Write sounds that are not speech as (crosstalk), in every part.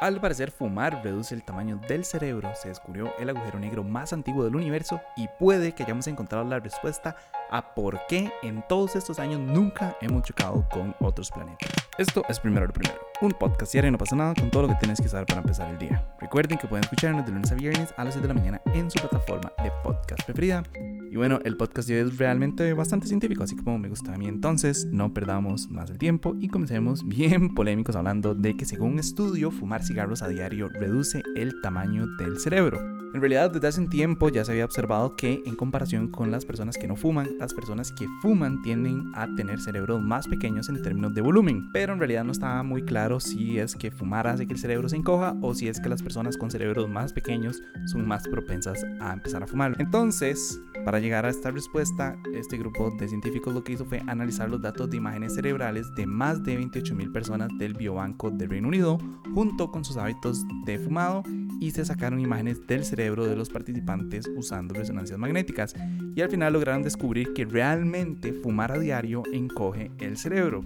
Al parecer, fumar reduce el tamaño del cerebro, se descubrió el agujero negro más antiguo del universo y puede que hayamos encontrado la respuesta a por qué en todos estos años nunca hemos chocado con otros planetas. Esto es Primero lo Primero, un podcast diario no pasa nada con todo lo que tienes que saber para empezar el día. Recuerden que pueden escucharnos de lunes a viernes a las 7 de la mañana en su plataforma de podcast preferida. Y bueno, el podcast de es realmente bastante científico, así como me gusta a mí. Entonces, no perdamos más el tiempo y comencemos (laughs) bien polémicos hablando de que según un estudio, fumar cigarros a diario reduce el tamaño del cerebro. En realidad, desde hace un tiempo ya se había observado que en comparación con las personas que no fuman, las personas que fuman tienden a tener cerebros más pequeños en términos de volumen. Pero en realidad no estaba muy claro si es que fumar hace que el cerebro se encoja o si es que las personas con cerebros más pequeños son más propensas a empezar a fumar. Entonces, para llegar a esta respuesta, este grupo de científicos lo que hizo fue analizar los datos de imágenes cerebrales de más de 28.000 personas del biobanco del Reino Unido, junto con sus hábitos de fumado, y se sacaron imágenes del cerebro de los participantes usando resonancias magnéticas. Y al final lograron descubrir que realmente fumar a diario encoge el cerebro.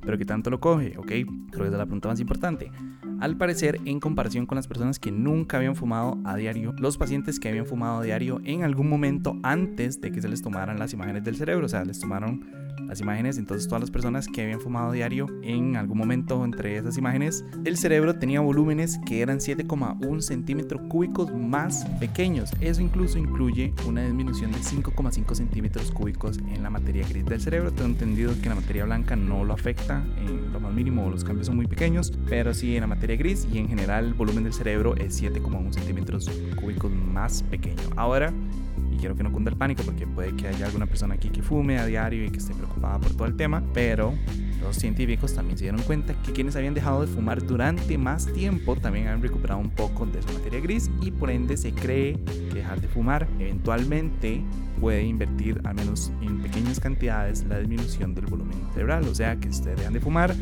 ¿Pero qué tanto lo coge? ¿Ok? Creo que es la pregunta más importante. Al parecer, en comparación con las personas que nunca habían fumado a diario, los pacientes que habían fumado a diario en algún momento antes de que se les tomaran las imágenes del cerebro, o sea, les tomaron las imágenes, entonces todas las personas que habían fumado diario en algún momento entre esas imágenes, el cerebro tenía volúmenes que eran 7,1 centímetros cúbicos más pequeños. Eso incluso incluye una disminución de 5,5 centímetros cúbicos en la materia gris del cerebro. Tengo entendido que la materia blanca no lo afecta en lo más mínimo, los cambios son muy pequeños, pero sí en la materia gris y en general el volumen del cerebro es 7,1 centímetros cúbicos más pequeño. Ahora, quiero que no cunda el pánico porque puede que haya alguna persona aquí que fume a diario y que esté preocupada por todo el tema, pero los científicos también se dieron cuenta que quienes habían dejado de fumar durante más tiempo también han recuperado un poco de su materia gris y por ende se cree que dejar de fumar eventualmente puede invertir al menos en pequeñas cantidades la disminución del volumen cerebral, o sea que si ustedes dejan de fumar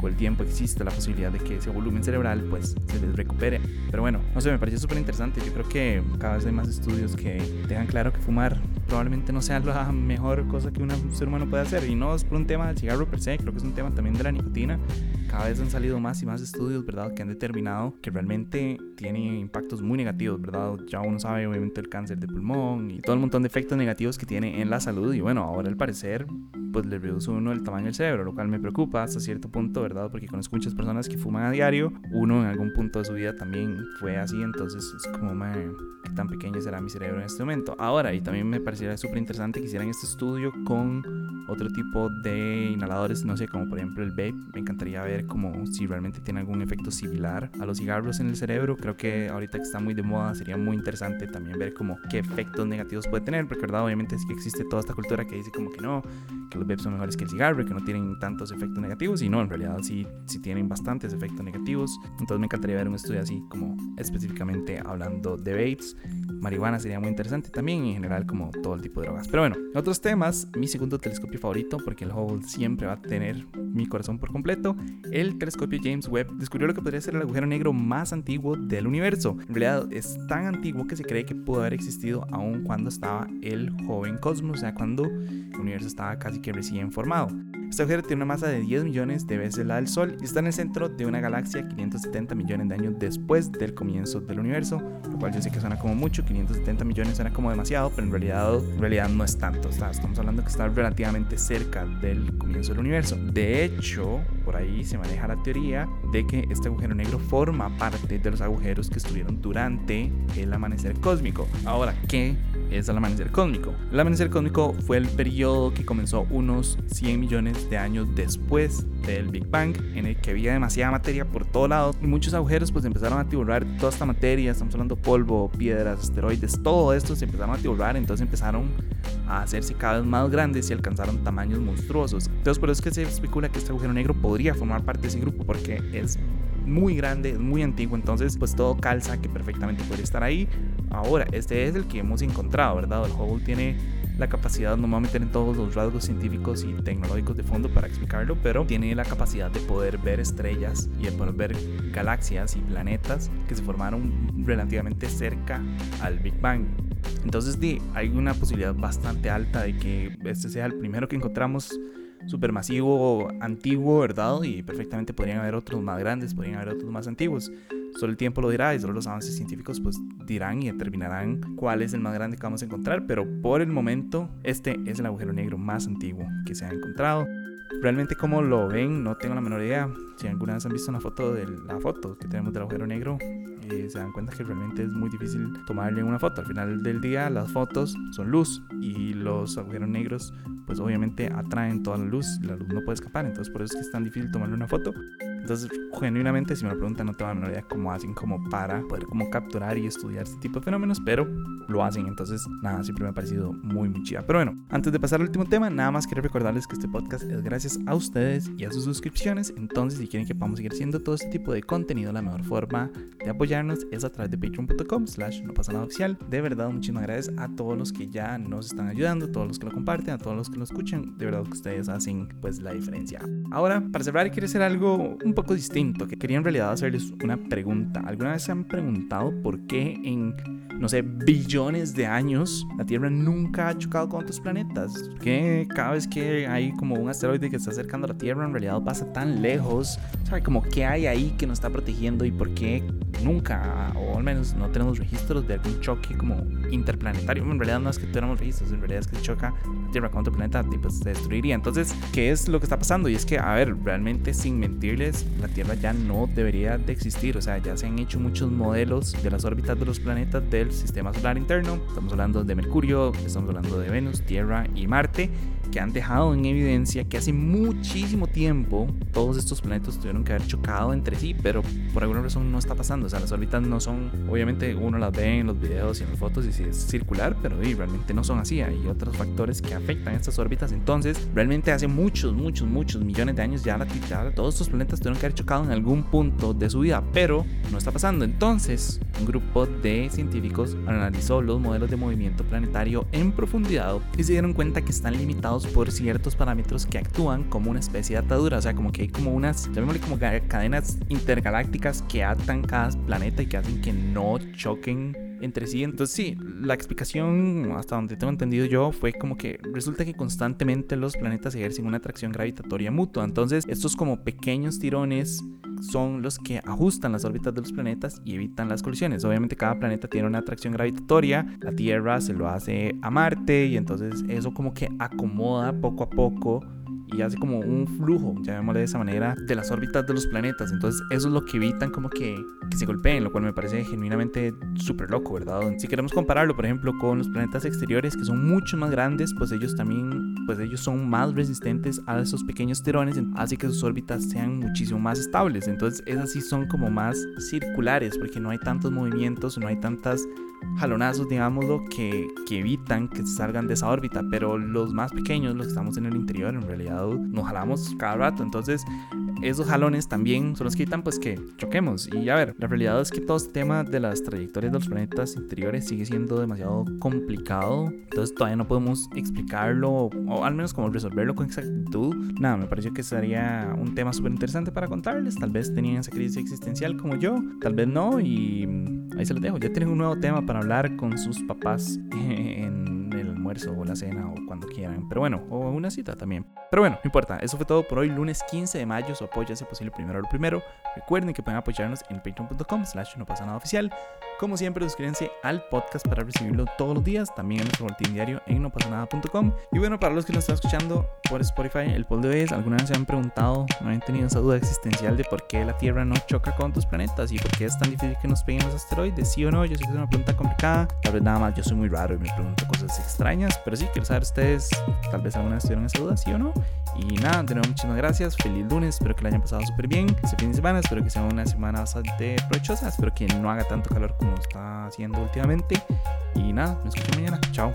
con el tiempo existe la posibilidad de que ese volumen cerebral pues se les recupere. Pero bueno, no sé, me pareció súper interesante. Yo creo que cada vez hay más estudios que dejan claro que fumar probablemente no sea la mejor cosa que un ser humano puede hacer. Y no es por un tema del cigarro per se, creo que es un tema también de la nicotina. Cada vez han salido más y más estudios, ¿verdad?, que han determinado que realmente tiene impactos muy negativos, ¿verdad? Ya uno sabe, obviamente, el cáncer de pulmón y todo el montón de efectos negativos que tiene en la salud. Y bueno, ahora al parecer, pues le reduce uno el tamaño del cerebro, lo cual me preocupa hasta cierto punto, ¿verdad? Porque conozco muchas personas que fuman a diario. Uno en algún punto de su vida también fue así, entonces es como, man, qué tan pequeño será mi cerebro en este momento. Ahora, y también me pareciera súper interesante que hicieran este estudio con otro tipo de inhaladores, no sé, como por ejemplo el vape. Me encantaría ver como si realmente tiene algún efecto similar a los cigarros en el cerebro. Creo que ahorita que está muy de moda sería muy interesante también ver como qué efectos negativos puede tener, porque verdad, obviamente es que existe toda esta cultura que dice como que no, que los vapes son mejores que el cigarro, que no tienen tantos efectos negativos, y no, en realidad sí, sí tienen bastantes efectos negativos. Entonces me encantaría ver un estudio así como específicamente hablando de vapes marihuana sería muy interesante también, en general como todo el tipo de drogas. Pero bueno, otros temas, mi segundo telescopio favorito, porque el Hubble siempre va a tener mi corazón por completo, el telescopio James Webb descubrió lo que podría ser el agujero negro más antiguo del universo. En realidad es tan antiguo que se cree que pudo haber existido aún cuando estaba el joven cosmos, o sea, cuando el universo estaba casi que recién formado. Este agujero tiene una masa de 10 millones de veces la del Sol y está en el centro de una galaxia 570 millones de años después del comienzo del universo, lo cual yo sé que suena como mucho, 570 millones suena como demasiado, pero en realidad, en realidad no es tanto. estamos hablando que está relativamente cerca del comienzo del universo. De hecho, por ahí se maneja la teoría de que este agujero negro forma parte de los agujeros que estuvieron durante el amanecer cósmico. Ahora, ¿qué es el amanecer cósmico? El amanecer cósmico fue el periodo que comenzó unos 100 millones de años después del Big Bang, en el que había demasiada materia por todo lado y muchos agujeros pues empezaron a tiburar toda esta materia, estamos hablando polvo, piedras, asteroides, todo esto se empezaron a tiburar, entonces empezaron a hacerse cada vez más grandes y alcanzaron tamaños monstruosos. Entonces por eso es que se especula que este agujero negro podría formar parte de ese grupo porque es muy grande, muy antiguo, entonces pues todo calza que perfectamente podría estar ahí. Ahora, este es el que hemos encontrado, ¿verdad? El Hubble tiene la capacidad, no me voy a meter en todos los rasgos científicos y tecnológicos de fondo para explicarlo, pero tiene la capacidad de poder ver estrellas y de poder ver galaxias y planetas que se formaron relativamente cerca al Big Bang. Entonces, hay una posibilidad bastante alta de que este sea el primero que encontramos supermasivo antiguo, ¿verdad? Y perfectamente podrían haber otros más grandes, podrían haber otros más antiguos. Solo el tiempo lo dirá y solo los avances científicos pues dirán y determinarán cuál es el más grande que vamos a encontrar, pero por el momento este es el agujero negro más antiguo que se ha encontrado. Realmente como lo ven no tengo la menor idea. Si alguna vez han visto una foto de la foto que tenemos del agujero negro, eh, se dan cuenta que realmente es muy difícil tomarle una foto. Al final del día las fotos son luz y los agujeros negros pues obviamente atraen toda la luz, la luz no puede escapar, entonces por eso es que es tan difícil tomarle una foto. Entonces, genuinamente, si me lo preguntan, no tengo la menor idea cómo hacen como para poder como capturar y estudiar este tipo de fenómenos, pero lo hacen. Entonces, nada, siempre me ha parecido muy, muy chida. Pero bueno, antes de pasar al último tema, nada más quiero recordarles que este podcast es gracias a ustedes y a sus suscripciones. Entonces, si quieren que podamos seguir haciendo todo este tipo de contenido, la mejor forma de apoyarnos es a través de patreon.com slash no pasa nada oficial. De verdad, muchísimas gracias a todos los que ya nos están ayudando, a todos los que lo comparten, a todos los que lo escuchan. De verdad que ustedes hacen pues la diferencia. Ahora, para cerrar, quiero hacer algo un poco distinto, que quería en realidad hacerles una pregunta. ¿Alguna vez se han preguntado por qué en, no sé, billones de años la Tierra nunca ha chocado con otros planetas? Que cada vez que hay como un asteroide que está acercando a la Tierra, en realidad pasa tan lejos? ¿Sabe? Como qué hay ahí que nos está protegiendo y por qué nunca, o al menos no tenemos registros de algún choque como interplanetario. En realidad no es que tuviéramos registros, en realidad es que choca la Tierra con otro planeta, pues se destruiría. Entonces, ¿qué es lo que está pasando? Y es que, a ver, realmente sin mentirles, la Tierra ya no debería de existir. O sea, ya se han hecho muchos modelos de las órbitas de los planetas del sistema solar interno. Estamos hablando de Mercurio, estamos hablando de Venus, Tierra y Marte que han dejado en evidencia que hace muchísimo tiempo todos estos planetas tuvieron que haber chocado entre sí, pero por alguna razón no está pasando. O sea, las órbitas no son, obviamente uno las ve en los videos y en las fotos y si es circular, pero realmente no son así. Hay otros factores que afectan estas órbitas. Entonces, realmente hace muchos, muchos, muchos millones de años ya, la, ya todos estos planetas tuvieron que haber chocado en algún punto de su vida, pero no está pasando. Entonces, un grupo de científicos analizó los modelos de movimiento planetario en profundidad y se dieron cuenta que están limitados por ciertos parámetros que actúan como una especie de atadura, o sea, como que hay como unas, llamémosle como cadenas intergalácticas que atan cada planeta y que hacen que no choquen entre sí. Entonces sí, la explicación, hasta donde tengo entendido yo, fue como que resulta que constantemente los planetas ejercen una atracción gravitatoria mutua. Entonces estos como pequeños tirones son los que ajustan las órbitas de los planetas y evitan las colisiones. Obviamente cada planeta tiene una atracción gravitatoria, la Tierra se lo hace a Marte y entonces eso como que acomoda poco a poco y hace como un flujo, llamémosle de esa manera, de las órbitas de los planetas. Entonces eso es lo que evitan como que, que se golpeen, lo cual me parece genuinamente súper loco, ¿verdad? Si queremos compararlo, por ejemplo, con los planetas exteriores que son mucho más grandes, pues ellos también, pues ellos son más resistentes a esos pequeños tirones, así que sus órbitas sean muchísimo más estables. Entonces esas sí son como más circulares, porque no hay tantos movimientos, no hay tantas jalonazos, digámoslo, que, que evitan que salgan de esa órbita, pero los más pequeños, los que estamos en el interior, en realidad nos jalamos cada rato, entonces esos jalones también son los que evitan pues que choquemos. Y a ver, la realidad es que todo este tema de las trayectorias de los planetas interiores sigue siendo demasiado complicado, entonces todavía no podemos explicarlo o al menos como resolverlo con exactitud. Nada, me pareció que sería un tema súper interesante para contarles, tal vez tenían esa crisis existencial como yo, tal vez no. Y ahí se los dejo, ya tienen un nuevo tema para hablar con sus papás (laughs) almuerzo o la cena o cuando quieran. Pero bueno, o una cita también. Pero bueno, no importa. Eso fue todo por hoy, lunes 15 de mayo. Su apoyo es posible primero lo primero. Recuerden que pueden apoyarnos en patreon.com slash no pasa nada oficial. Como siempre, suscríbanse al podcast para recibirlo todos los días. También en nuestro boletín diario en nopasanada.com. Y bueno, para los que nos están escuchando por Spotify, el poll de hoy es, ¿alguna vez se han preguntado, no han tenido esa duda existencial de por qué la Tierra no choca con otros planetas y por qué es tan difícil que nos peguen los asteroides? ¿Sí o no? Yo sé que es una pregunta complicada. Tal vez nada más yo soy muy raro y me pregunto cosas extrañas. Pero sí, quiero saber ustedes, tal vez alguna vez tuvieron esa duda, ¿sí o no? Y nada, de nuevo, muchísimas gracias. Feliz lunes. Espero que lo hayan pasado súper bien. Este fin de semana, espero que sea una semana bastante provechosa. Espero que no haga tanto calor como está haciendo últimamente. Y nada, me escucho mañana. Chao.